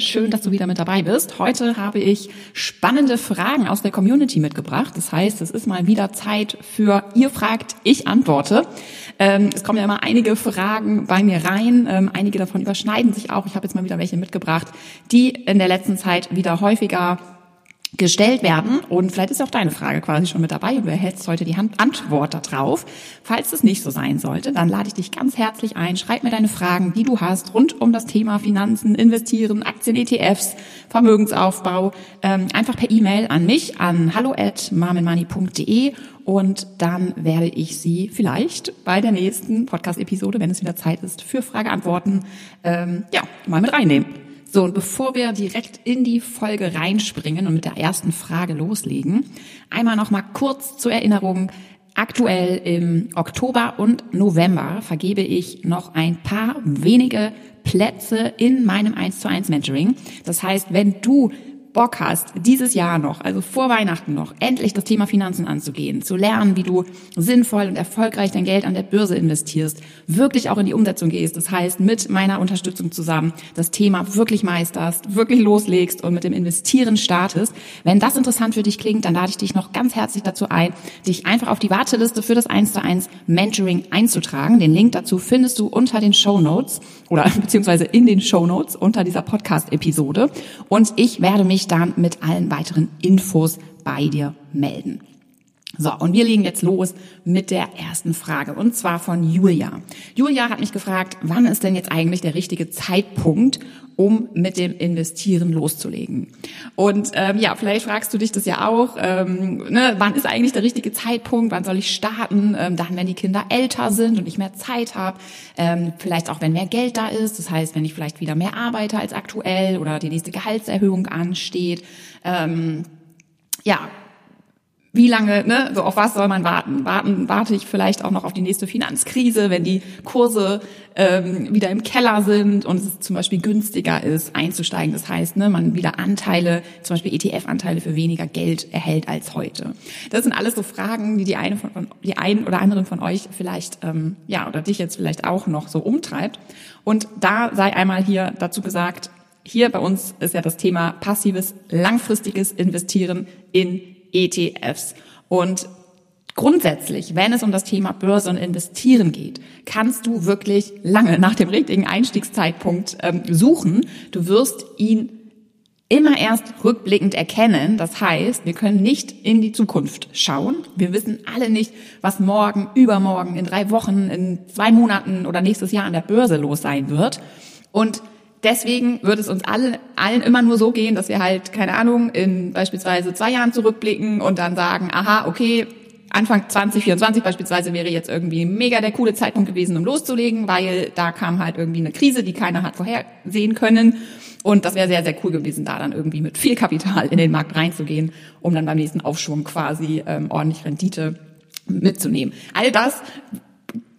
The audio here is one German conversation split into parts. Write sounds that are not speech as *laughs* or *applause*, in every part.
Sehr schön, dass du wieder mit dabei bist. Heute habe ich spannende Fragen aus der Community mitgebracht. Das heißt, es ist mal wieder Zeit für ihr fragt, ich antworte. Ähm, es kommen ja immer einige Fragen bei mir rein. Ähm, einige davon überschneiden sich auch. Ich habe jetzt mal wieder welche mitgebracht, die in der letzten Zeit wieder häufiger gestellt werden. Und vielleicht ist auch deine Frage quasi schon mit dabei und du erhältst heute die Antwort darauf. Falls es nicht so sein sollte, dann lade ich dich ganz herzlich ein. Schreib mir deine Fragen, die du hast rund um das Thema Finanzen, Investieren, Aktien, ETFs, Vermögensaufbau, ähm, einfach per E-Mail an mich an hallo at marmenmoney.de und dann werde ich sie vielleicht bei der nächsten Podcast-Episode, wenn es wieder Zeit ist, für Frage-Antworten, ähm, ja, mal mit reinnehmen. So, und bevor wir direkt in die Folge reinspringen und mit der ersten Frage loslegen, einmal noch mal kurz zur Erinnerung. Aktuell im Oktober und November vergebe ich noch ein paar wenige Plätze in meinem 1 zu 1 Mentoring. Das heißt, wenn du Bock hast, dieses Jahr noch, also vor Weihnachten noch, endlich das Thema Finanzen anzugehen, zu lernen, wie du sinnvoll und erfolgreich dein Geld an der Börse investierst, wirklich auch in die Umsetzung gehst, das heißt mit meiner Unterstützung zusammen das Thema wirklich meisterst, wirklich loslegst und mit dem Investieren startest. Wenn das interessant für dich klingt, dann lade ich dich noch ganz herzlich dazu ein, dich einfach auf die Warteliste für das 1 zu 1 Mentoring einzutragen. Den Link dazu findest du unter den Show Notes oder *laughs* beziehungsweise in den Show Notes unter dieser Podcast-Episode. Und ich werde mich dann mit allen weiteren Infos bei dir melden. So, und wir legen jetzt los mit der ersten Frage, und zwar von Julia. Julia hat mich gefragt, wann ist denn jetzt eigentlich der richtige Zeitpunkt, um mit dem Investieren loszulegen? Und ähm, ja, vielleicht fragst du dich das ja auch, ähm, ne, wann ist eigentlich der richtige Zeitpunkt, wann soll ich starten? Ähm, dann, wenn die Kinder älter sind und ich mehr Zeit habe, ähm, vielleicht auch, wenn mehr Geld da ist, das heißt, wenn ich vielleicht wieder mehr arbeite als aktuell oder die nächste Gehaltserhöhung ansteht. Ähm, ja, wie lange, ne, so auf was soll man warten? Warten, warte ich vielleicht auch noch auf die nächste Finanzkrise, wenn die Kurse ähm, wieder im Keller sind und es zum Beispiel günstiger ist, einzusteigen. Das heißt, ne, man wieder Anteile, zum Beispiel ETF-Anteile für weniger Geld erhält als heute. Das sind alles so Fragen, die die eine von, die einen oder anderen von euch vielleicht, ähm, ja, oder dich jetzt vielleicht auch noch so umtreibt. Und da sei einmal hier dazu gesagt, hier bei uns ist ja das Thema passives, langfristiges Investieren in ETFs. Und grundsätzlich, wenn es um das Thema Börse und Investieren geht, kannst du wirklich lange nach dem richtigen Einstiegszeitpunkt ähm, suchen. Du wirst ihn immer erst rückblickend erkennen. Das heißt, wir können nicht in die Zukunft schauen. Wir wissen alle nicht, was morgen, übermorgen, in drei Wochen, in zwei Monaten oder nächstes Jahr an der Börse los sein wird. Und deswegen wird es uns allen, allen immer nur so gehen, dass wir halt, keine Ahnung, in beispielsweise zwei Jahren zurückblicken und dann sagen, aha, okay, Anfang 2024 beispielsweise wäre jetzt irgendwie mega der coole Zeitpunkt gewesen, um loszulegen, weil da kam halt irgendwie eine Krise, die keiner hat vorhersehen können. Und das wäre sehr, sehr cool gewesen, da dann irgendwie mit viel Kapital in den Markt reinzugehen, um dann beim nächsten Aufschwung quasi ähm, ordentlich Rendite mitzunehmen. All das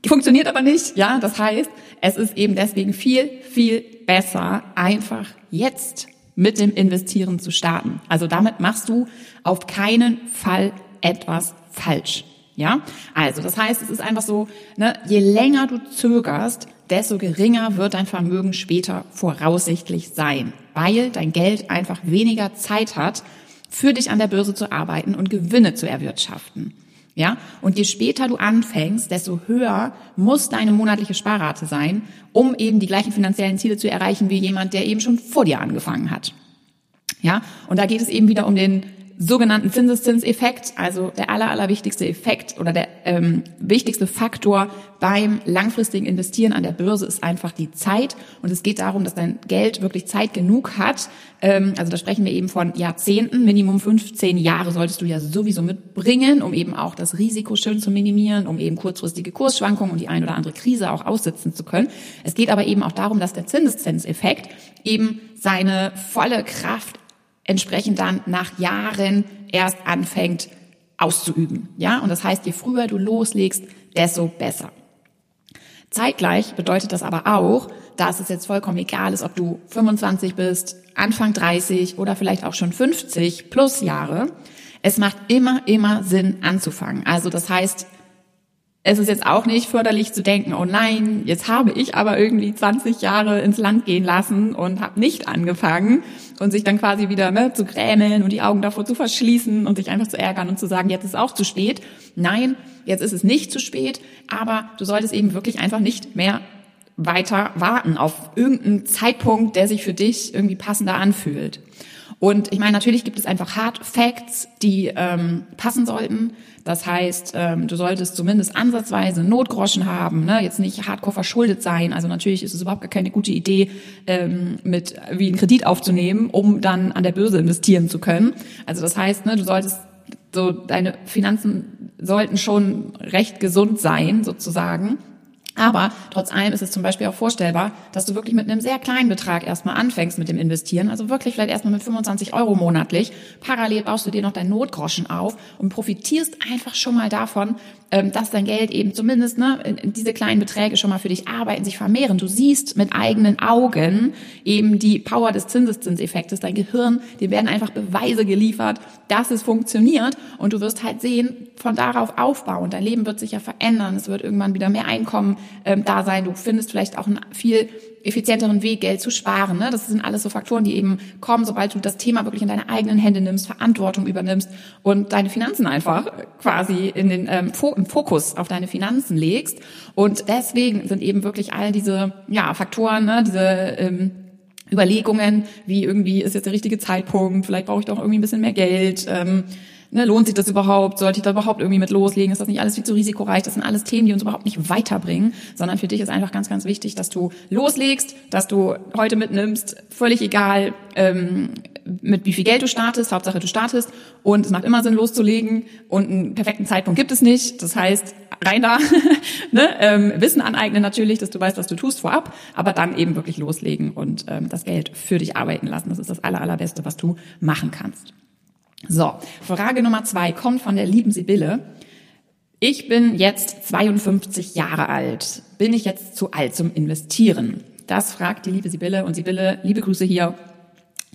funktioniert aber nicht, ja. Das heißt, es ist eben deswegen viel, viel besser, einfach jetzt mit dem Investieren zu starten. Also damit machst du auf keinen Fall etwas falsch. Ja, also das heißt, es ist einfach so, ne, je länger du zögerst, desto geringer wird dein Vermögen später voraussichtlich sein, weil dein Geld einfach weniger Zeit hat, für dich an der Börse zu arbeiten und Gewinne zu erwirtschaften. Ja, und je später du anfängst, desto höher muss deine monatliche Sparrate sein, um eben die gleichen finanziellen Ziele zu erreichen wie jemand, der eben schon vor dir angefangen hat. Ja, und da geht es eben wieder um den sogenannten Zinseszinseffekt, also der aller, allerwichtigste Effekt oder der ähm, wichtigste Faktor beim langfristigen Investieren an der Börse ist einfach die Zeit. Und es geht darum, dass dein Geld wirklich Zeit genug hat. Ähm, also da sprechen wir eben von Jahrzehnten, Minimum 15 Jahre solltest du ja sowieso mitbringen, um eben auch das Risiko schön zu minimieren, um eben kurzfristige Kursschwankungen und die ein oder andere Krise auch aussitzen zu können. Es geht aber eben auch darum, dass der Zinseszinseffekt eben seine volle Kraft entsprechend dann nach Jahren erst anfängt auszuüben. Ja, und das heißt, je früher du loslegst, desto besser. Zeitgleich bedeutet das aber auch, dass es jetzt vollkommen egal ist, ob du 25 bist, Anfang 30 oder vielleicht auch schon 50 plus Jahre. Es macht immer, immer Sinn anzufangen. Also das heißt, es ist jetzt auch nicht förderlich zu denken, oh nein, jetzt habe ich aber irgendwie 20 Jahre ins Land gehen lassen und habe nicht angefangen und sich dann quasi wieder ne, zu grämeln und die Augen davor zu verschließen und sich einfach zu ärgern und zu sagen, jetzt ist auch zu spät. Nein, jetzt ist es nicht zu spät, aber du solltest eben wirklich einfach nicht mehr weiter warten auf irgendeinen Zeitpunkt, der sich für dich irgendwie passender anfühlt. Und ich meine, natürlich gibt es einfach Hard Facts, die ähm, passen sollten. Das heißt, ähm, du solltest zumindest ansatzweise Notgroschen haben, ne? jetzt nicht hardcore verschuldet sein. Also natürlich ist es überhaupt gar keine gute Idee, ähm, mit wie einen Kredit aufzunehmen, um dann an der Börse investieren zu können. Also das heißt, ne, du solltest so deine Finanzen sollten schon recht gesund sein, sozusagen. Aber trotz allem ist es zum Beispiel auch vorstellbar, dass du wirklich mit einem sehr kleinen Betrag erstmal anfängst mit dem Investieren. Also wirklich vielleicht erstmal mit 25 Euro monatlich. Parallel baust du dir noch dein Notgroschen auf und profitierst einfach schon mal davon, ähm, dass dein Geld eben zumindest ne, diese kleinen Beträge schon mal für dich arbeiten, sich vermehren. Du siehst mit eigenen Augen eben die Power des Zinseszinseffektes. Dein Gehirn, dir werden einfach Beweise geliefert, dass es funktioniert und du wirst halt sehen, von darauf aufbauen. Dein Leben wird sich ja verändern. Es wird irgendwann wieder mehr Einkommen ähm, da sein. Du findest vielleicht auch ein viel effizienteren Weg, Geld zu sparen. Ne? Das sind alles so Faktoren, die eben kommen, sobald du das Thema wirklich in deine eigenen Hände nimmst, Verantwortung übernimmst und deine Finanzen einfach quasi in den ähm, Fokus auf deine Finanzen legst. Und deswegen sind eben wirklich all diese ja, Faktoren, ne, diese ähm, Überlegungen, wie irgendwie ist jetzt der richtige Zeitpunkt, vielleicht brauche ich doch irgendwie ein bisschen mehr Geld. Ähm, Ne, lohnt sich das überhaupt? Sollte ich da überhaupt irgendwie mit loslegen? Ist das nicht alles viel zu risikoreich? Das sind alles Themen, die uns überhaupt nicht weiterbringen, sondern für dich ist einfach ganz, ganz wichtig, dass du loslegst, dass du heute mitnimmst, völlig egal, ähm, mit wie viel Geld du startest, Hauptsache du startest und es macht immer Sinn loszulegen und einen perfekten Zeitpunkt gibt es nicht. Das heißt, rein da, *laughs* ne? ähm, Wissen aneignen natürlich, dass du weißt, was du tust vorab, aber dann eben wirklich loslegen und ähm, das Geld für dich arbeiten lassen. Das ist das aller, allerbeste, was du machen kannst. So, Frage Nummer zwei kommt von der lieben Sibylle. Ich bin jetzt 52 Jahre alt. Bin ich jetzt zu alt zum Investieren? Das fragt die liebe Sibylle. Und Sibylle, liebe Grüße hier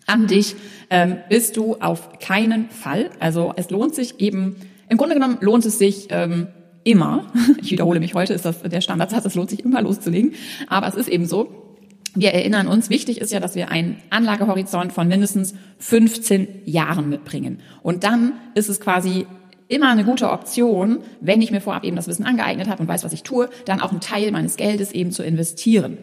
an dich. Ähm, bist du auf keinen Fall. Also es lohnt sich eben, im Grunde genommen lohnt es sich ähm, immer, *laughs* ich wiederhole mich heute, ist das der Standardsatz, es lohnt sich immer loszulegen, aber es ist eben so, wir erinnern uns, wichtig ist ja, dass wir einen Anlagehorizont von mindestens 15 Jahren mitbringen. Und dann ist es quasi immer eine gute Option, wenn ich mir vorab eben das Wissen angeeignet habe und weiß, was ich tue, dann auch einen Teil meines Geldes eben zu investieren.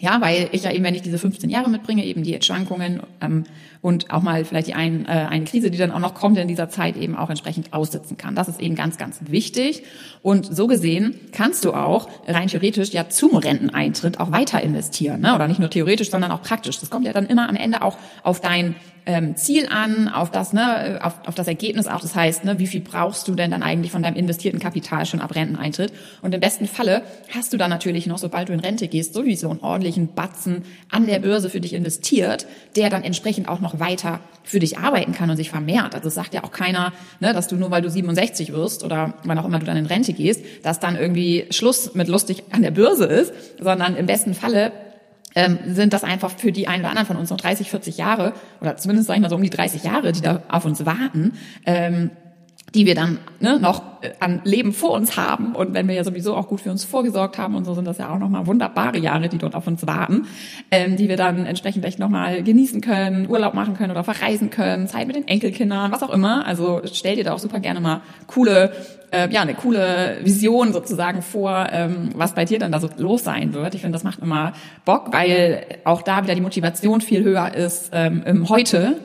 Ja, weil ich ja eben, wenn ich diese 15 Jahre mitbringe, eben die Schwankungen ähm, und auch mal vielleicht die ein, äh, eine Krise, die dann auch noch kommt in dieser Zeit, eben auch entsprechend aussitzen kann. Das ist eben ganz, ganz wichtig. Und so gesehen kannst du auch rein theoretisch ja zum Renteneintritt auch weiter investieren. Ne? Oder nicht nur theoretisch, sondern auch praktisch. Das kommt ja dann immer am Ende auch auf dein ähm, Ziel an, auf das, ne, auf, auf das Ergebnis auch. Das heißt, ne, wie viel brauchst du denn dann eigentlich von deinem investierten Kapital schon ab Renteneintritt? Und im besten Falle hast du dann natürlich noch, sobald du in Rente gehst, sowieso einen ordentlichen Batzen an der Börse für dich investiert, der dann entsprechend auch noch weiter für dich arbeiten kann und sich vermehrt. Also es sagt ja auch keiner, ne, dass du nur weil du 67 wirst oder wann auch immer du dann in Rente gehst, dass dann irgendwie Schluss mit lustig an der Börse ist, sondern im besten Falle ähm, sind das einfach für die einen oder anderen von uns noch 30, 40 Jahre oder zumindest sag ich mal so um die 30 Jahre, die da auf uns warten, ähm, die wir dann ne, noch äh, an Leben vor uns haben. Und wenn wir ja sowieso auch gut für uns vorgesorgt haben und so sind das ja auch nochmal wunderbare Jahre, die dort auf uns warten, ähm, die wir dann entsprechend echt nochmal genießen können, Urlaub machen können oder verreisen können, Zeit mit den Enkelkindern, was auch immer. Also stell dir da auch super gerne mal coole äh, ja, eine coole Vision sozusagen vor, ähm, was bei dir dann da so los sein wird. Ich finde, das macht immer Bock, weil auch da wieder die Motivation viel höher ist ähm, im Heute,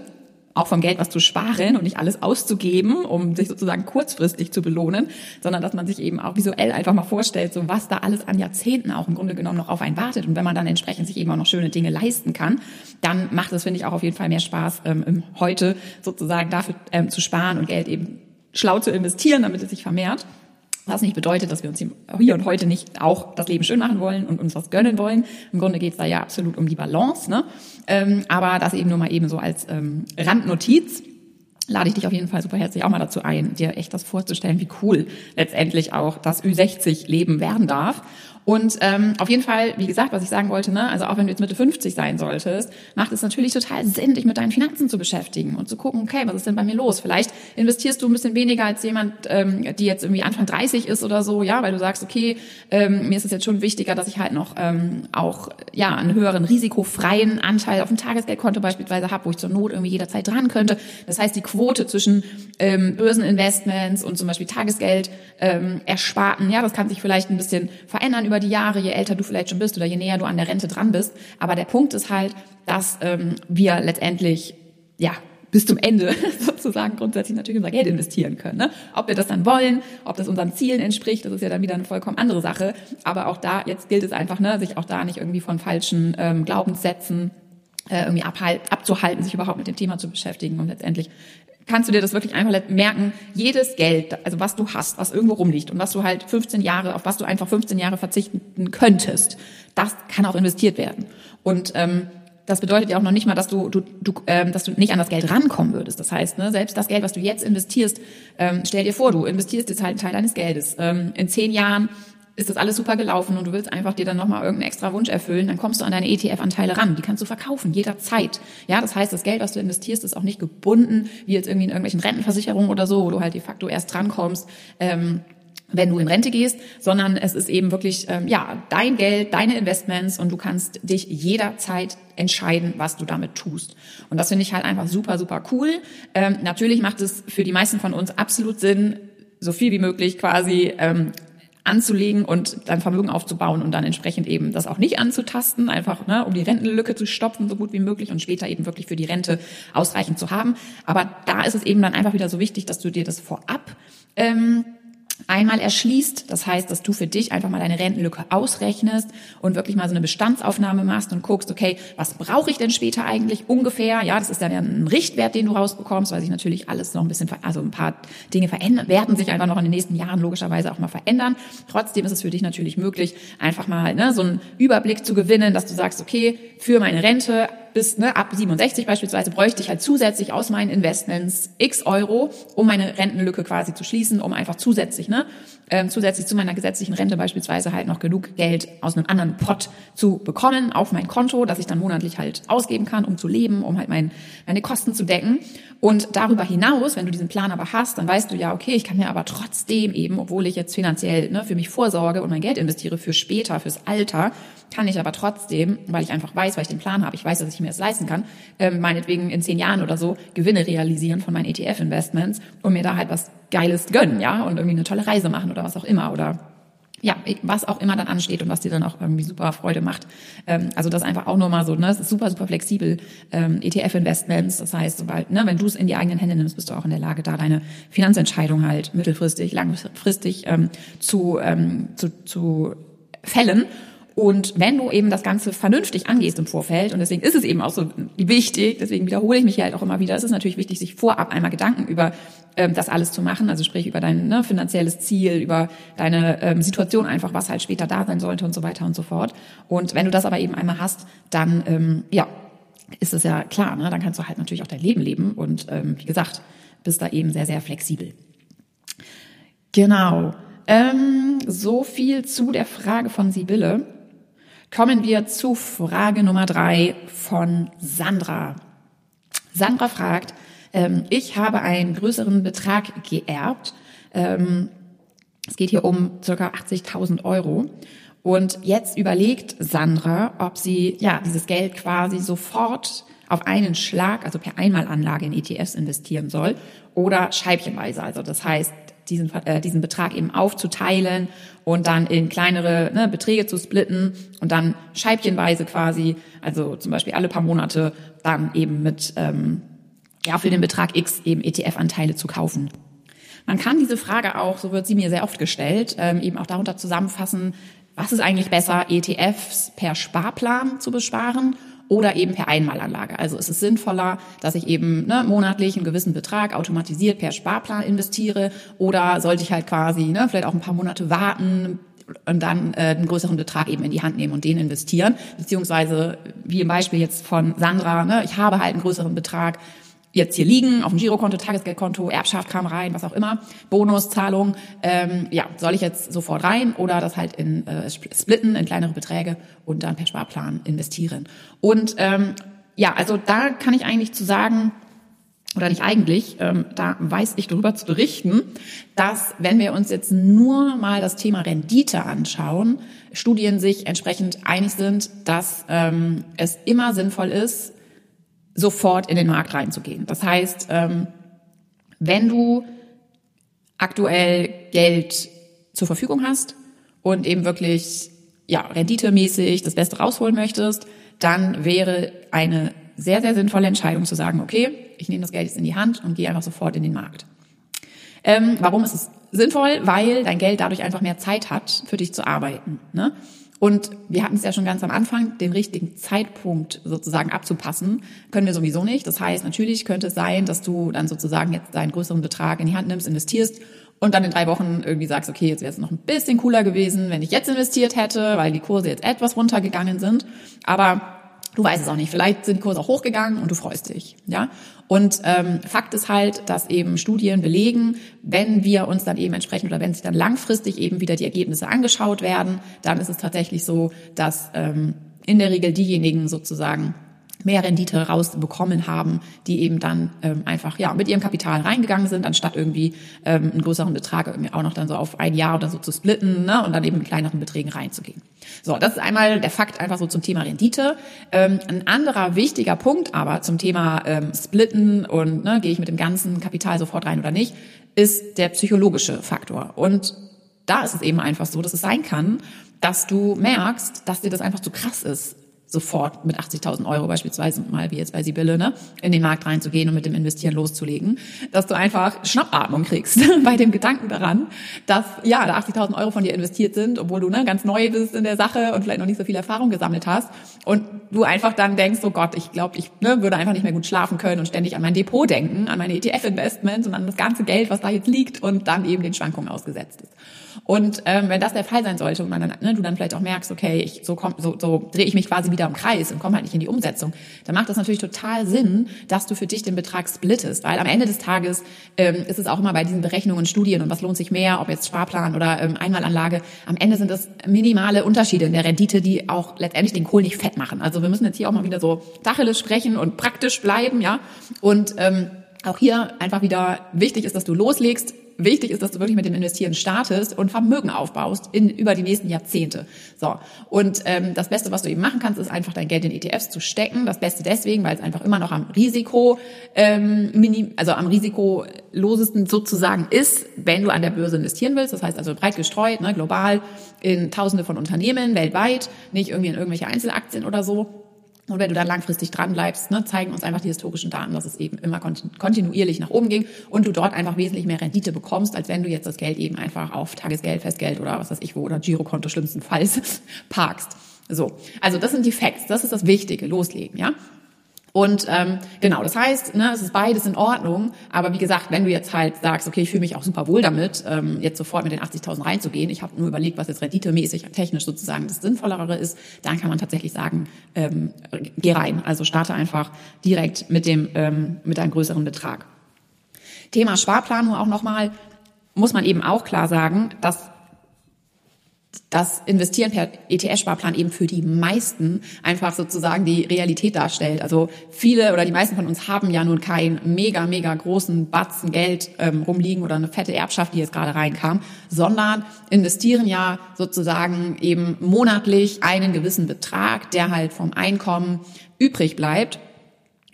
auch vom Geld was zu sparen und nicht alles auszugeben, um sich sozusagen kurzfristig zu belohnen, sondern dass man sich eben auch visuell einfach mal vorstellt, so was da alles an Jahrzehnten auch im Grunde genommen noch auf einen wartet. Und wenn man dann entsprechend sich eben auch noch schöne Dinge leisten kann, dann macht es, finde ich, auch auf jeden Fall mehr Spaß, ähm, heute sozusagen dafür ähm, zu sparen und Geld eben schlau zu investieren, damit es sich vermehrt. Was nicht bedeutet, dass wir uns hier und heute nicht auch das Leben schön machen wollen und uns was gönnen wollen. Im Grunde geht es da ja absolut um die Balance. Ne? Ähm, aber das eben nur mal eben so als ähm, Randnotiz lade ich dich auf jeden Fall super herzlich auch mal dazu ein, dir echt das vorzustellen, wie cool letztendlich auch das Ü60-Leben werden darf. Und ähm, auf jeden Fall, wie gesagt, was ich sagen wollte, ne, also auch wenn du jetzt Mitte 50 sein solltest, macht es natürlich total Sinn, dich mit deinen Finanzen zu beschäftigen und zu gucken, okay, was ist denn bei mir los? Vielleicht investierst du ein bisschen weniger als jemand, ähm, die jetzt irgendwie Anfang 30 ist oder so, ja, weil du sagst, okay, ähm, mir ist es jetzt schon wichtiger, dass ich halt noch ähm, auch ja einen höheren risikofreien Anteil auf dem Tagesgeldkonto beispielsweise habe, wo ich zur Not irgendwie jederzeit dran könnte. Das heißt, die Quote zwischen ähm, Börseninvestments und zum Beispiel Tagesgeld ähm, ersparten, ja, das kann sich vielleicht ein bisschen verändern über die Jahre, je älter du vielleicht schon bist oder je näher du an der Rente dran bist. Aber der Punkt ist halt, dass ähm, wir letztendlich ja bis zum Ende *laughs* sozusagen grundsätzlich natürlich unser Geld investieren können. Ne? Ob wir das dann wollen, ob das unseren Zielen entspricht, das ist ja dann wieder eine vollkommen andere Sache. Aber auch da, jetzt gilt es einfach, ne, sich auch da nicht irgendwie von falschen ähm, Glaubenssätzen äh, irgendwie abhalt, abzuhalten, sich überhaupt mit dem Thema zu beschäftigen. Und letztendlich kannst du dir das wirklich einfach merken, jedes Geld, also was du hast, was irgendwo rumliegt und was du halt 15 Jahre, auf was du einfach 15 Jahre verzichten könntest, das kann auch investiert werden. Und ähm, das bedeutet ja auch noch nicht mal, dass du, du, du ähm, dass du nicht an das Geld rankommen würdest. Das heißt, ne, selbst das Geld, was du jetzt investierst, ähm, stell dir vor, du investierst jetzt halt einen Teil deines Geldes. Ähm, in zehn Jahren ist das alles super gelaufen und du willst einfach dir dann nochmal irgendeinen extra Wunsch erfüllen, dann kommst du an deine ETF-Anteile ran. Die kannst du verkaufen, jederzeit. Ja, das heißt, das Geld, was du investierst, ist auch nicht gebunden, wie jetzt irgendwie in irgendwelchen Rentenversicherungen oder so, wo du halt de facto erst drankommst. Ähm, wenn du in Rente gehst, sondern es ist eben wirklich ähm, ja dein Geld, deine Investments und du kannst dich jederzeit entscheiden, was du damit tust. Und das finde ich halt einfach super super cool. Ähm, natürlich macht es für die meisten von uns absolut Sinn, so viel wie möglich quasi ähm, anzulegen und dann Vermögen aufzubauen und dann entsprechend eben das auch nicht anzutasten, einfach ne, um die Rentenlücke zu stopfen, so gut wie möglich und später eben wirklich für die Rente ausreichend zu haben. Aber da ist es eben dann einfach wieder so wichtig, dass du dir das vorab ähm, einmal erschließt. Das heißt, dass du für dich einfach mal deine Rentenlücke ausrechnest und wirklich mal so eine Bestandsaufnahme machst und guckst, okay, was brauche ich denn später eigentlich ungefähr? Ja, das ist dann ja ein Richtwert, den du rausbekommst, weil sich natürlich alles noch ein bisschen, also ein paar Dinge verändern, werden sich einfach noch in den nächsten Jahren logischerweise auch mal verändern. Trotzdem ist es für dich natürlich möglich, einfach mal ne, so einen Überblick zu gewinnen, dass du sagst, okay, für meine Rente bis ne, ab 67 beispielsweise bräuchte ich halt zusätzlich aus meinen Investments x Euro, um meine Rentenlücke quasi zu schließen, um einfach zusätzlich, ne, ähm, zusätzlich zu meiner gesetzlichen Rente beispielsweise halt noch genug Geld aus einem anderen Pot zu bekommen auf mein Konto, dass ich dann monatlich halt ausgeben kann, um zu leben, um halt mein, meine Kosten zu decken. Und darüber hinaus, wenn du diesen Plan aber hast, dann weißt du ja, okay, ich kann mir aber trotzdem eben, obwohl ich jetzt finanziell ne, für mich vorsorge und mein Geld investiere für später, fürs Alter, kann ich aber trotzdem, weil ich einfach weiß, weil ich den Plan habe, ich weiß, dass ich mir das leisten kann, ähm, meinetwegen in zehn Jahren oder so Gewinne realisieren von meinen ETF-Investments und mir da halt was Geiles gönnen, ja, und irgendwie eine tolle Reise machen oder was auch immer oder ja, was auch immer dann ansteht und was dir dann auch irgendwie super Freude macht. Ähm, also das einfach auch nur mal so, ne, es ist super, super flexibel. Ähm, ETF-Investments, das heißt, sobald, ne, wenn du es in die eigenen Hände nimmst, bist du auch in der Lage, da deine Finanzentscheidung halt mittelfristig, langfristig ähm, zu, ähm, zu, zu fällen und wenn du eben das Ganze vernünftig angehst im Vorfeld, und deswegen ist es eben auch so wichtig, deswegen wiederhole ich mich hier halt auch immer wieder, es ist natürlich wichtig, sich vorab einmal Gedanken über ähm, das alles zu machen, also sprich über dein ne, finanzielles Ziel, über deine ähm, Situation einfach, was halt später da sein sollte und so weiter und so fort. Und wenn du das aber eben einmal hast, dann ähm, ja, ist es ja klar, ne? dann kannst du halt natürlich auch dein Leben leben und ähm, wie gesagt, bist da eben sehr, sehr flexibel. Genau. Ähm, so viel zu der Frage von Sibylle. Kommen wir zu Frage Nummer drei von Sandra. Sandra fragt, ähm, ich habe einen größeren Betrag geerbt. Ähm, es geht hier um circa 80.000 Euro. Und jetzt überlegt Sandra, ob sie ja dieses Geld quasi sofort auf einen Schlag, also per Einmalanlage in ETFs investieren soll oder scheibchenweise. Also das heißt, diesen, äh, diesen Betrag eben aufzuteilen und dann in kleinere ne, Beträge zu splitten und dann scheibchenweise quasi, also zum Beispiel alle paar Monate dann eben mit ähm, ja für den Betrag X eben ETF-Anteile zu kaufen. Man kann diese Frage auch, so wird sie mir sehr oft gestellt, ähm, eben auch darunter zusammenfassen, was ist eigentlich besser, ETFs per Sparplan zu besparen oder eben per Einmalanlage. Also es ist sinnvoller, dass ich eben ne, monatlich einen gewissen Betrag automatisiert per Sparplan investiere oder sollte ich halt quasi ne, vielleicht auch ein paar Monate warten, und dann äh, einen größeren Betrag eben in die Hand nehmen und den investieren. Beziehungsweise, wie im Beispiel jetzt von Sandra, ne, ich habe halt einen größeren Betrag, jetzt hier liegen, auf dem Girokonto, Tagesgeldkonto, Erbschaft kam rein, was auch immer, Bonuszahlung, ähm, ja, soll ich jetzt sofort rein oder das halt in äh, splitten in kleinere Beträge und dann per Sparplan investieren. Und ähm, ja, also da kann ich eigentlich zu sagen, oder nicht eigentlich, ähm, da weiß ich darüber zu berichten, dass wenn wir uns jetzt nur mal das Thema Rendite anschauen, Studien sich entsprechend einig sind, dass ähm, es immer sinnvoll ist, sofort in den Markt reinzugehen. Das heißt, ähm, wenn du aktuell Geld zur Verfügung hast und eben wirklich ja renditemäßig das Beste rausholen möchtest, dann wäre eine sehr, sehr sinnvolle Entscheidung zu sagen, okay, ich nehme das Geld jetzt in die Hand und gehe einfach sofort in den Markt. Ähm, warum ist es sinnvoll? Weil dein Geld dadurch einfach mehr Zeit hat, für dich zu arbeiten. Ne? Und wir hatten es ja schon ganz am Anfang, den richtigen Zeitpunkt sozusagen abzupassen, können wir sowieso nicht. Das heißt, natürlich könnte es sein, dass du dann sozusagen jetzt deinen größeren Betrag in die Hand nimmst, investierst und dann in drei Wochen irgendwie sagst, okay, jetzt wäre es noch ein bisschen cooler gewesen, wenn ich jetzt investiert hätte, weil die Kurse jetzt etwas runtergegangen sind. Aber Du weißt es auch nicht. Vielleicht sind Kurse auch hochgegangen und du freust dich. Ja. Und ähm, Fakt ist halt, dass eben Studien belegen, wenn wir uns dann eben entsprechend oder wenn sich dann langfristig eben wieder die Ergebnisse angeschaut werden, dann ist es tatsächlich so, dass ähm, in der Regel diejenigen sozusagen mehr Rendite rausbekommen haben, die eben dann ähm, einfach ja mit ihrem Kapital reingegangen sind, anstatt irgendwie ähm, einen größeren Betrag irgendwie auch noch dann so auf ein Jahr oder so zu splitten ne, und dann eben mit kleineren Beträgen reinzugehen. So, das ist einmal der Fakt einfach so zum Thema Rendite. Ähm, ein anderer wichtiger Punkt aber zum Thema ähm, Splitten und ne, gehe ich mit dem ganzen Kapital sofort rein oder nicht, ist der psychologische Faktor. Und da ist es eben einfach so, dass es sein kann, dass du merkst, dass dir das einfach zu krass ist, sofort mit 80.000 Euro beispielsweise mal wie jetzt bei Sibylle, ne, in den Markt reinzugehen und mit dem Investieren loszulegen, dass du einfach Schnappatmung kriegst *laughs* bei dem Gedanken daran, dass ja da 80.000 Euro von dir investiert sind, obwohl du ne, ganz neu bist in der Sache und vielleicht noch nicht so viel Erfahrung gesammelt hast und du einfach dann denkst, oh Gott, ich glaube, ich ne, würde einfach nicht mehr gut schlafen können und ständig an mein Depot denken, an meine ETF-Investments und an das ganze Geld, was da jetzt liegt und dann eben den Schwankungen ausgesetzt ist. Und ähm, wenn das der Fall sein sollte und man dann, ne, du dann vielleicht auch merkst, okay, ich, so, komm, so, so drehe ich mich quasi wieder im Kreis und komme halt nicht in die Umsetzung, dann macht das natürlich total Sinn, dass du für dich den Betrag splittest. Weil am Ende des Tages ähm, ist es auch immer bei diesen Berechnungen, Studien und was lohnt sich mehr, ob jetzt Sparplan oder ähm, Einmalanlage, am Ende sind das minimale Unterschiede in der Rendite, die auch letztendlich den Kohl nicht fett machen. Also wir müssen jetzt hier auch mal wieder so Tacheles sprechen und praktisch bleiben, ja. Und ähm, auch hier einfach wieder wichtig ist, dass du loslegst, wichtig ist, dass du wirklich mit dem Investieren startest und Vermögen aufbaust in, über die nächsten Jahrzehnte. So. Und ähm, das Beste, was du eben machen kannst, ist einfach dein Geld in ETFs zu stecken. Das Beste deswegen, weil es einfach immer noch am Risiko, ähm, minim, also am risikolosesten sozusagen ist, wenn du an der Börse investieren willst. Das heißt also breit gestreut, ne, global in Tausende von Unternehmen weltweit, nicht irgendwie in irgendwelche Einzelaktien oder so. Und wenn du dann langfristig dran bleibst, ne, zeigen uns einfach die historischen Daten, dass es eben immer kontinuierlich nach oben ging und du dort einfach wesentlich mehr Rendite bekommst, als wenn du jetzt das Geld eben einfach auf Tagesgeld, Festgeld oder was weiß ich wo oder Girokonto schlimmstenfalls *laughs* parkst. So, also das sind die Facts, das ist das Wichtige, loslegen, ja. Und ähm, genau, das heißt, ne, es ist beides in Ordnung. Aber wie gesagt, wenn du jetzt halt sagst, okay, ich fühle mich auch super wohl damit, ähm, jetzt sofort mit den 80.000 reinzugehen, ich habe nur überlegt, was jetzt renditemäßig, technisch sozusagen das Sinnvollere ist, dann kann man tatsächlich sagen, ähm, geh rein. Also starte einfach direkt mit dem ähm, mit einem größeren Betrag. Thema Sparplan nur auch nochmal, muss man eben auch klar sagen, dass das Investieren per ETF-Sparplan eben für die meisten einfach sozusagen die Realität darstellt. Also viele oder die meisten von uns haben ja nun keinen mega, mega großen Batzen Geld ähm, rumliegen oder eine fette Erbschaft, die jetzt gerade reinkam, sondern investieren ja sozusagen eben monatlich einen gewissen Betrag, der halt vom Einkommen übrig bleibt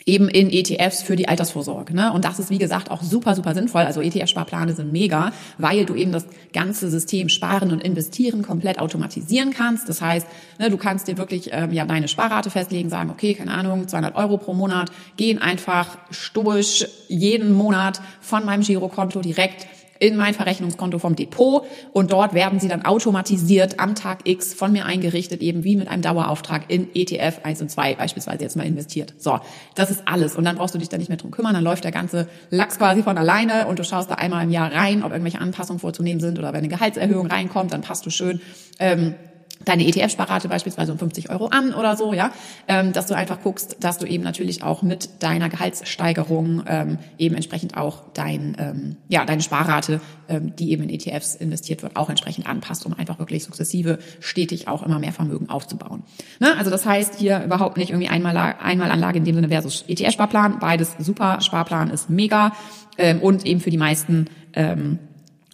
eben in ETFs für die Altersvorsorge. Ne? Und das ist, wie gesagt, auch super, super sinnvoll. Also ETF-Sparplane sind mega, weil du eben das ganze System Sparen und Investieren komplett automatisieren kannst. Das heißt, ne, du kannst dir wirklich ähm, ja deine Sparrate festlegen, sagen, okay, keine Ahnung, 200 Euro pro Monat, gehen einfach stoisch jeden Monat von meinem Girokonto direkt in mein Verrechnungskonto vom Depot und dort werden sie dann automatisiert am Tag X von mir eingerichtet, eben wie mit einem Dauerauftrag in ETF 1 und 2 beispielsweise jetzt mal investiert. So, das ist alles und dann brauchst du dich da nicht mehr drum kümmern, dann läuft der ganze Lachs quasi von alleine und du schaust da einmal im Jahr rein, ob irgendwelche Anpassungen vorzunehmen sind oder wenn eine Gehaltserhöhung reinkommt, dann passt du schön ähm, deine ETF-Sparrate beispielsweise um 50 Euro an oder so, ja, ähm, dass du einfach guckst, dass du eben natürlich auch mit deiner Gehaltssteigerung ähm, eben entsprechend auch dein, ähm, ja, deine Sparrate, ähm, die eben in ETFs investiert wird, auch entsprechend anpasst, um einfach wirklich sukzessive stetig auch immer mehr Vermögen aufzubauen. Ne? Also das heißt hier überhaupt nicht irgendwie einmal Einmalanlage in dem Sinne versus ETF-Sparplan, beides super, Sparplan ist mega ähm, und eben für die meisten ähm,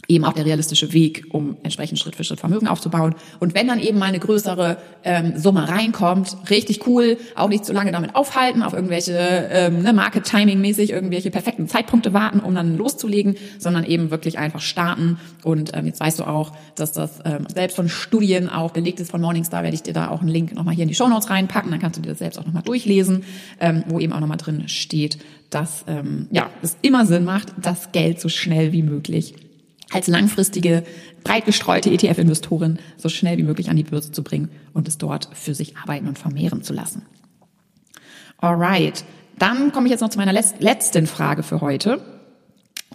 eben auch der realistische Weg, um entsprechend Schritt für Schritt Vermögen aufzubauen. Und wenn dann eben mal eine größere ähm, Summe reinkommt, richtig cool, auch nicht zu lange damit aufhalten, auf irgendwelche ähm, ne, Market-Timing-mäßig irgendwelche perfekten Zeitpunkte warten, um dann loszulegen, sondern eben wirklich einfach starten. Und ähm, jetzt weißt du auch, dass das ähm, selbst von Studien auch belegt ist von Morningstar, werde ich dir da auch einen Link nochmal hier in die Show Notes reinpacken, dann kannst du dir das selbst auch nochmal durchlesen, ähm, wo eben auch nochmal drin steht, dass ähm, ja, es immer Sinn macht, das Geld so schnell wie möglich als langfristige, breit gestreute ETF-Investorin so schnell wie möglich an die Börse zu bringen und es dort für sich arbeiten und vermehren zu lassen. Alright, dann komme ich jetzt noch zu meiner letzten Frage für heute.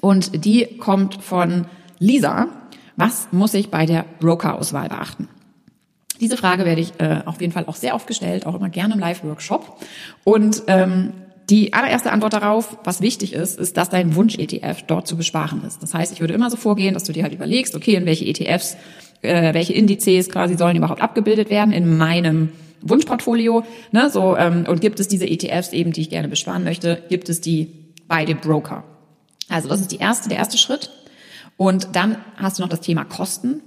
Und die kommt von Lisa. Was muss ich bei der Broker-Auswahl beachten? Diese Frage werde ich äh, auf jeden Fall auch sehr oft gestellt, auch immer gerne im Live-Workshop. Und ähm, die allererste Antwort darauf, was wichtig ist, ist, dass dein Wunsch-ETF dort zu besparen ist. Das heißt, ich würde immer so vorgehen, dass du dir halt überlegst, okay, in welche ETFs, äh, welche Indizes quasi sollen überhaupt abgebildet werden in meinem Wunschportfolio, ne, so ähm, und gibt es diese ETFs eben, die ich gerne besparen möchte, gibt es die bei dem Broker. Also das ist die erste, der erste Schritt. Und dann hast du noch das Thema Kosten.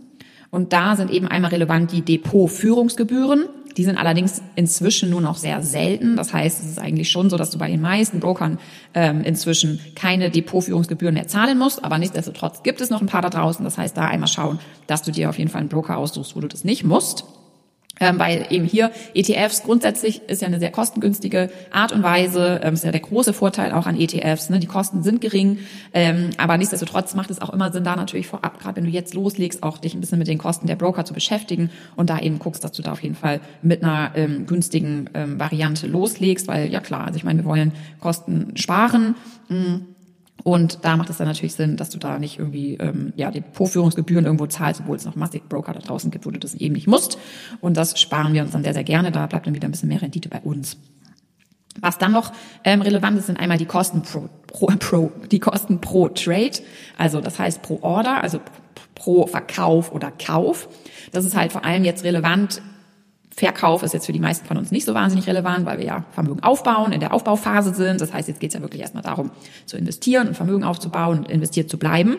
Und da sind eben einmal relevant die Depotführungsgebühren. Die sind allerdings inzwischen nur noch sehr selten. Das heißt, es ist eigentlich schon so, dass du bei den meisten Brokern ähm, inzwischen keine Depotführungsgebühren mehr zahlen musst. Aber nichtsdestotrotz gibt es noch ein paar da draußen. Das heißt, da einmal schauen, dass du dir auf jeden Fall einen Broker aussuchst, wo du das nicht musst. Ähm, weil eben hier ETFs grundsätzlich ist ja eine sehr kostengünstige Art und Weise, ähm, ist ja der große Vorteil auch an ETFs. Ne? Die Kosten sind gering, ähm, aber nichtsdestotrotz macht es auch immer Sinn, da natürlich vorab, gerade wenn du jetzt loslegst, auch dich ein bisschen mit den Kosten der Broker zu beschäftigen und da eben guckst, dass du da auf jeden Fall mit einer ähm, günstigen ähm, Variante loslegst, weil ja klar, also ich meine, wir wollen Kosten sparen. Mh, mm, und da macht es dann natürlich Sinn, dass du da nicht irgendwie ähm, ja die Vorführungsgebühren irgendwo zahlst, obwohl es noch massig Broker da draußen gibt, wo du das eben nicht musst. Und das sparen wir uns dann sehr, sehr gerne. Da bleibt dann wieder ein bisschen mehr Rendite bei uns. Was dann noch ähm, relevant ist, sind einmal die Kosten pro, pro, pro die Kosten pro Trade, also das heißt pro Order, also pro Verkauf oder Kauf. Das ist halt vor allem jetzt relevant Verkauf ist jetzt für die meisten von uns nicht so wahnsinnig relevant, weil wir ja Vermögen aufbauen, in der Aufbauphase sind. Das heißt, jetzt geht es ja wirklich erstmal darum, zu investieren und Vermögen aufzubauen und investiert zu bleiben.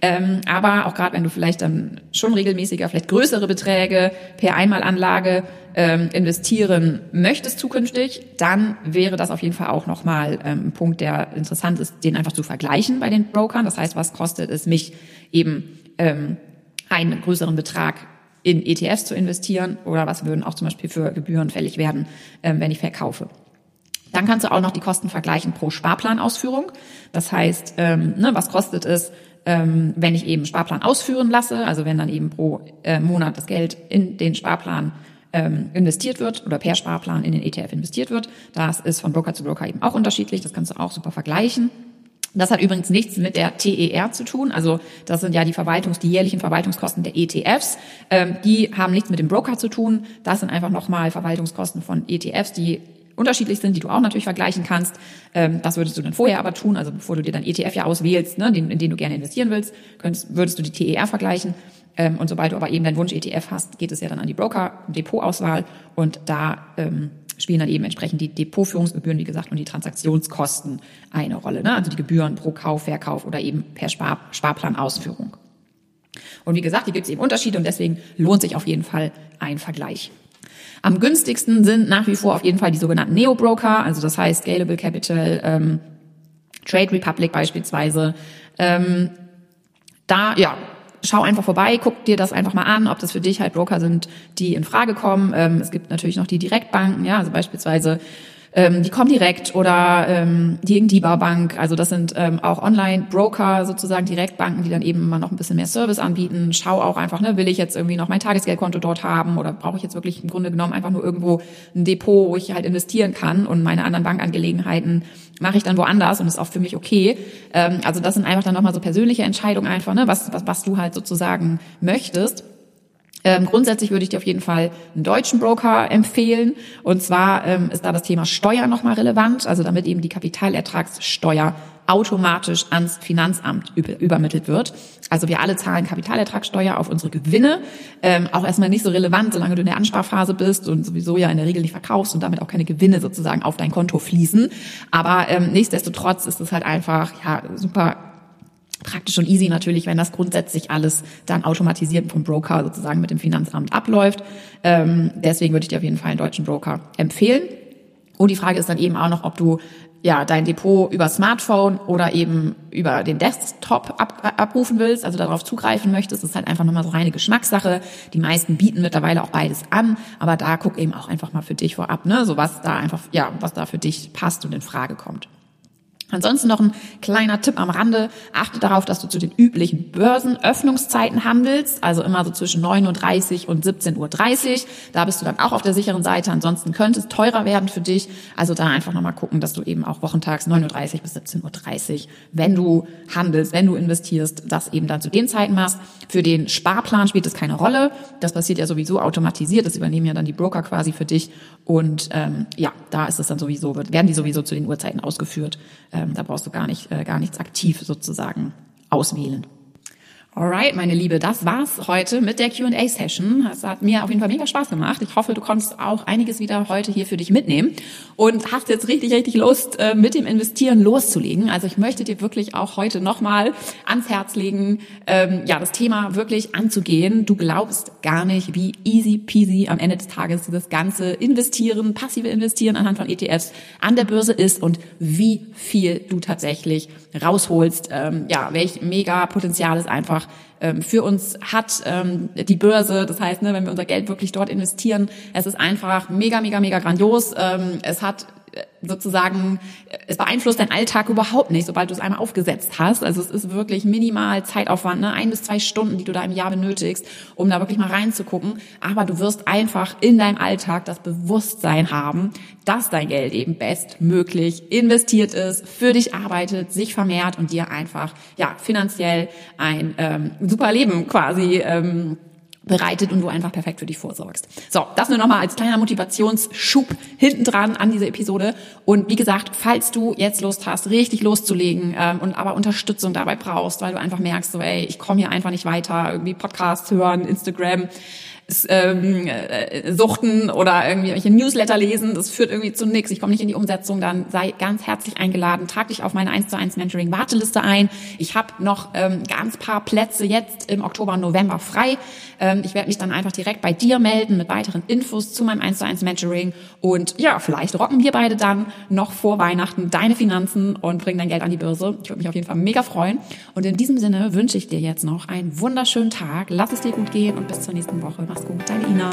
Ähm, aber auch gerade wenn du vielleicht dann schon regelmäßiger, vielleicht größere Beträge per Einmalanlage ähm, investieren möchtest zukünftig, dann wäre das auf jeden Fall auch nochmal ähm, ein Punkt, der interessant ist, den einfach zu vergleichen bei den Brokern. Das heißt, was kostet es mich eben ähm, einen größeren Betrag in ETFs zu investieren oder was würden auch zum Beispiel für Gebühren fällig werden, ähm, wenn ich verkaufe. Dann kannst du auch noch die Kosten vergleichen pro Sparplanausführung. Das heißt, ähm, ne, was kostet es, ähm, wenn ich eben Sparplan ausführen lasse, also wenn dann eben pro äh, Monat das Geld in den Sparplan investiert wird oder per Sparplan in den ETF investiert wird. Das ist von Broker zu Broker eben auch unterschiedlich. Das kannst du auch super vergleichen. Das hat übrigens nichts mit der TER zu tun. Also das sind ja die Verwaltungs, die jährlichen Verwaltungskosten der ETFs. Ähm, die haben nichts mit dem Broker zu tun. Das sind einfach nochmal Verwaltungskosten von ETFs, die unterschiedlich sind, die du auch natürlich vergleichen kannst. Ähm, das würdest du dann vorher aber tun, also bevor du dir dein ETF ja auswählst, ne, in, in den du gerne investieren willst, könntest, würdest du die TER vergleichen. Ähm, und sobald du aber eben deinen Wunsch-ETF hast, geht es ja dann an die Broker-Depotauswahl und da ähm, spielen dann eben entsprechend die Depotführungsgebühren, wie gesagt, und die Transaktionskosten eine Rolle. Ne? Also die Gebühren pro Kauf, Verkauf oder eben per Spar Sparplanausführung. Und wie gesagt, hier gibt es eben Unterschiede und deswegen lohnt sich auf jeden Fall ein Vergleich. Am günstigsten sind nach wie vor auf jeden Fall die sogenannten Neo-Broker, also das heißt Scalable Capital, ähm, Trade Republic beispielsweise. Ähm, da ja, schau einfach vorbei, guck dir das einfach mal an, ob das für dich halt Broker sind, die in Frage kommen. Ähm, es gibt natürlich noch die Direktbanken, ja, also beispielsweise ähm, die Comdirect oder ähm, die Ingdiba Bank. Also das sind ähm, auch Online-Broker sozusagen, Direktbanken, die dann eben mal noch ein bisschen mehr Service anbieten. Schau auch einfach, ne, will ich jetzt irgendwie noch mein Tagesgeldkonto dort haben oder brauche ich jetzt wirklich im Grunde genommen einfach nur irgendwo ein Depot, wo ich halt investieren kann und meine anderen Bankangelegenheiten mache ich dann woanders und ist auch für mich okay. Ähm, also das sind einfach dann nochmal so persönliche Entscheidungen einfach, ne, was, was, was du halt sozusagen möchtest. Ähm, grundsätzlich würde ich dir auf jeden Fall einen deutschen Broker empfehlen. Und zwar ähm, ist da das Thema Steuer nochmal relevant, also damit eben die Kapitalertragssteuer automatisch ans Finanzamt übermittelt wird. Also wir alle zahlen Kapitalertragssteuer auf unsere Gewinne. Ähm, auch erstmal nicht so relevant, solange du in der Ansparphase bist und sowieso ja in der Regel nicht verkaufst und damit auch keine Gewinne sozusagen auf dein Konto fließen. Aber ähm, nichtsdestotrotz ist es halt einfach ja super praktisch und easy natürlich, wenn das grundsätzlich alles dann automatisiert vom Broker sozusagen mit dem Finanzamt abläuft. Ähm, deswegen würde ich dir auf jeden Fall einen deutschen Broker empfehlen. Und die Frage ist dann eben auch noch, ob du ja dein Depot über Smartphone oder eben über den Desktop ab, abrufen willst, also darauf zugreifen möchtest. Das ist halt einfach nochmal so reine Geschmackssache. Die meisten bieten mittlerweile auch beides an, aber da guck eben auch einfach mal für dich vorab, ne, so was da einfach, ja, was da für dich passt und in Frage kommt. Ansonsten noch ein kleiner Tipp am Rande. Achte darauf, dass du zu den üblichen Börsenöffnungszeiten handelst, also immer so zwischen 9.30 Uhr und 17.30 Uhr. Da bist du dann auch auf der sicheren Seite. Ansonsten könnte es teurer werden für dich. Also da einfach nochmal gucken, dass du eben auch wochentags 9.30 Uhr bis 17.30 Uhr, wenn du handelst, wenn du investierst, das eben dann zu den Zeiten machst. Für den Sparplan spielt es keine Rolle. Das passiert ja sowieso automatisiert. Das übernehmen ja dann die Broker quasi für dich. Und ähm, ja, da ist es dann sowieso, werden die sowieso zu den Uhrzeiten ausgeführt. Ähm, da brauchst du gar nicht, äh, gar nichts aktiv sozusagen auswählen. Alright, meine Liebe, das war's heute mit der Q&A-Session. Es hat mir auf jeden Fall mega Spaß gemacht. Ich hoffe, du konntest auch einiges wieder heute hier für dich mitnehmen und hast jetzt richtig, richtig Lust, äh, mit dem Investieren loszulegen. Also ich möchte dir wirklich auch heute nochmal ans Herz legen, ähm, ja, das Thema wirklich anzugehen. Du glaubst gar nicht, wie easy peasy am Ende des Tages das ganze Investieren, passive Investieren anhand von ETFs an der Börse ist und wie viel du tatsächlich rausholst. Ähm, ja, welch mega Potenzial es einfach ähm, für uns hat ähm, die Börse. Das heißt, ne, wenn wir unser Geld wirklich dort investieren, es ist einfach mega, mega, mega grandios. Ähm, es hat sozusagen, es beeinflusst deinen Alltag überhaupt nicht, sobald du es einmal aufgesetzt hast. Also es ist wirklich minimal Zeitaufwand, ne? ein bis zwei Stunden, die du da im Jahr benötigst, um da wirklich mal reinzugucken. Aber du wirst einfach in deinem Alltag das Bewusstsein haben, dass dein Geld eben bestmöglich investiert ist, für dich arbeitet, sich vermehrt und dir einfach ja finanziell ein ähm, super Leben quasi ähm, bereitet und du einfach perfekt für dich vorsorgst. So, das nur nochmal als kleiner Motivationsschub hinten dran an diese Episode. Und wie gesagt, falls du jetzt Lust hast, richtig loszulegen ähm, und aber Unterstützung dabei brauchst, weil du einfach merkst, so ey, ich komme hier einfach nicht weiter, irgendwie Podcasts hören, Instagram, ähm, äh, suchten oder irgendwie welche Newsletter lesen, das führt irgendwie zu nichts, ich komme nicht in die Umsetzung, dann sei ganz herzlich eingeladen, trag dich auf meine 1 zu 1 Mentoring Warteliste ein. Ich habe noch ähm, ganz paar Plätze jetzt im Oktober, November frei. Ähm, ich werde mich dann einfach direkt bei dir melden mit weiteren Infos zu meinem 1 zu 1 Mentoring und ja, vielleicht rocken wir beide dann noch vor Weihnachten deine Finanzen und bringen dein Geld an die Börse. Ich würde mich auf jeden Fall mega freuen und in diesem Sinne wünsche ich dir jetzt noch einen wunderschönen Tag. Lass es dir gut gehen und bis zur nächsten Woche. Mach's gut, deine Ina.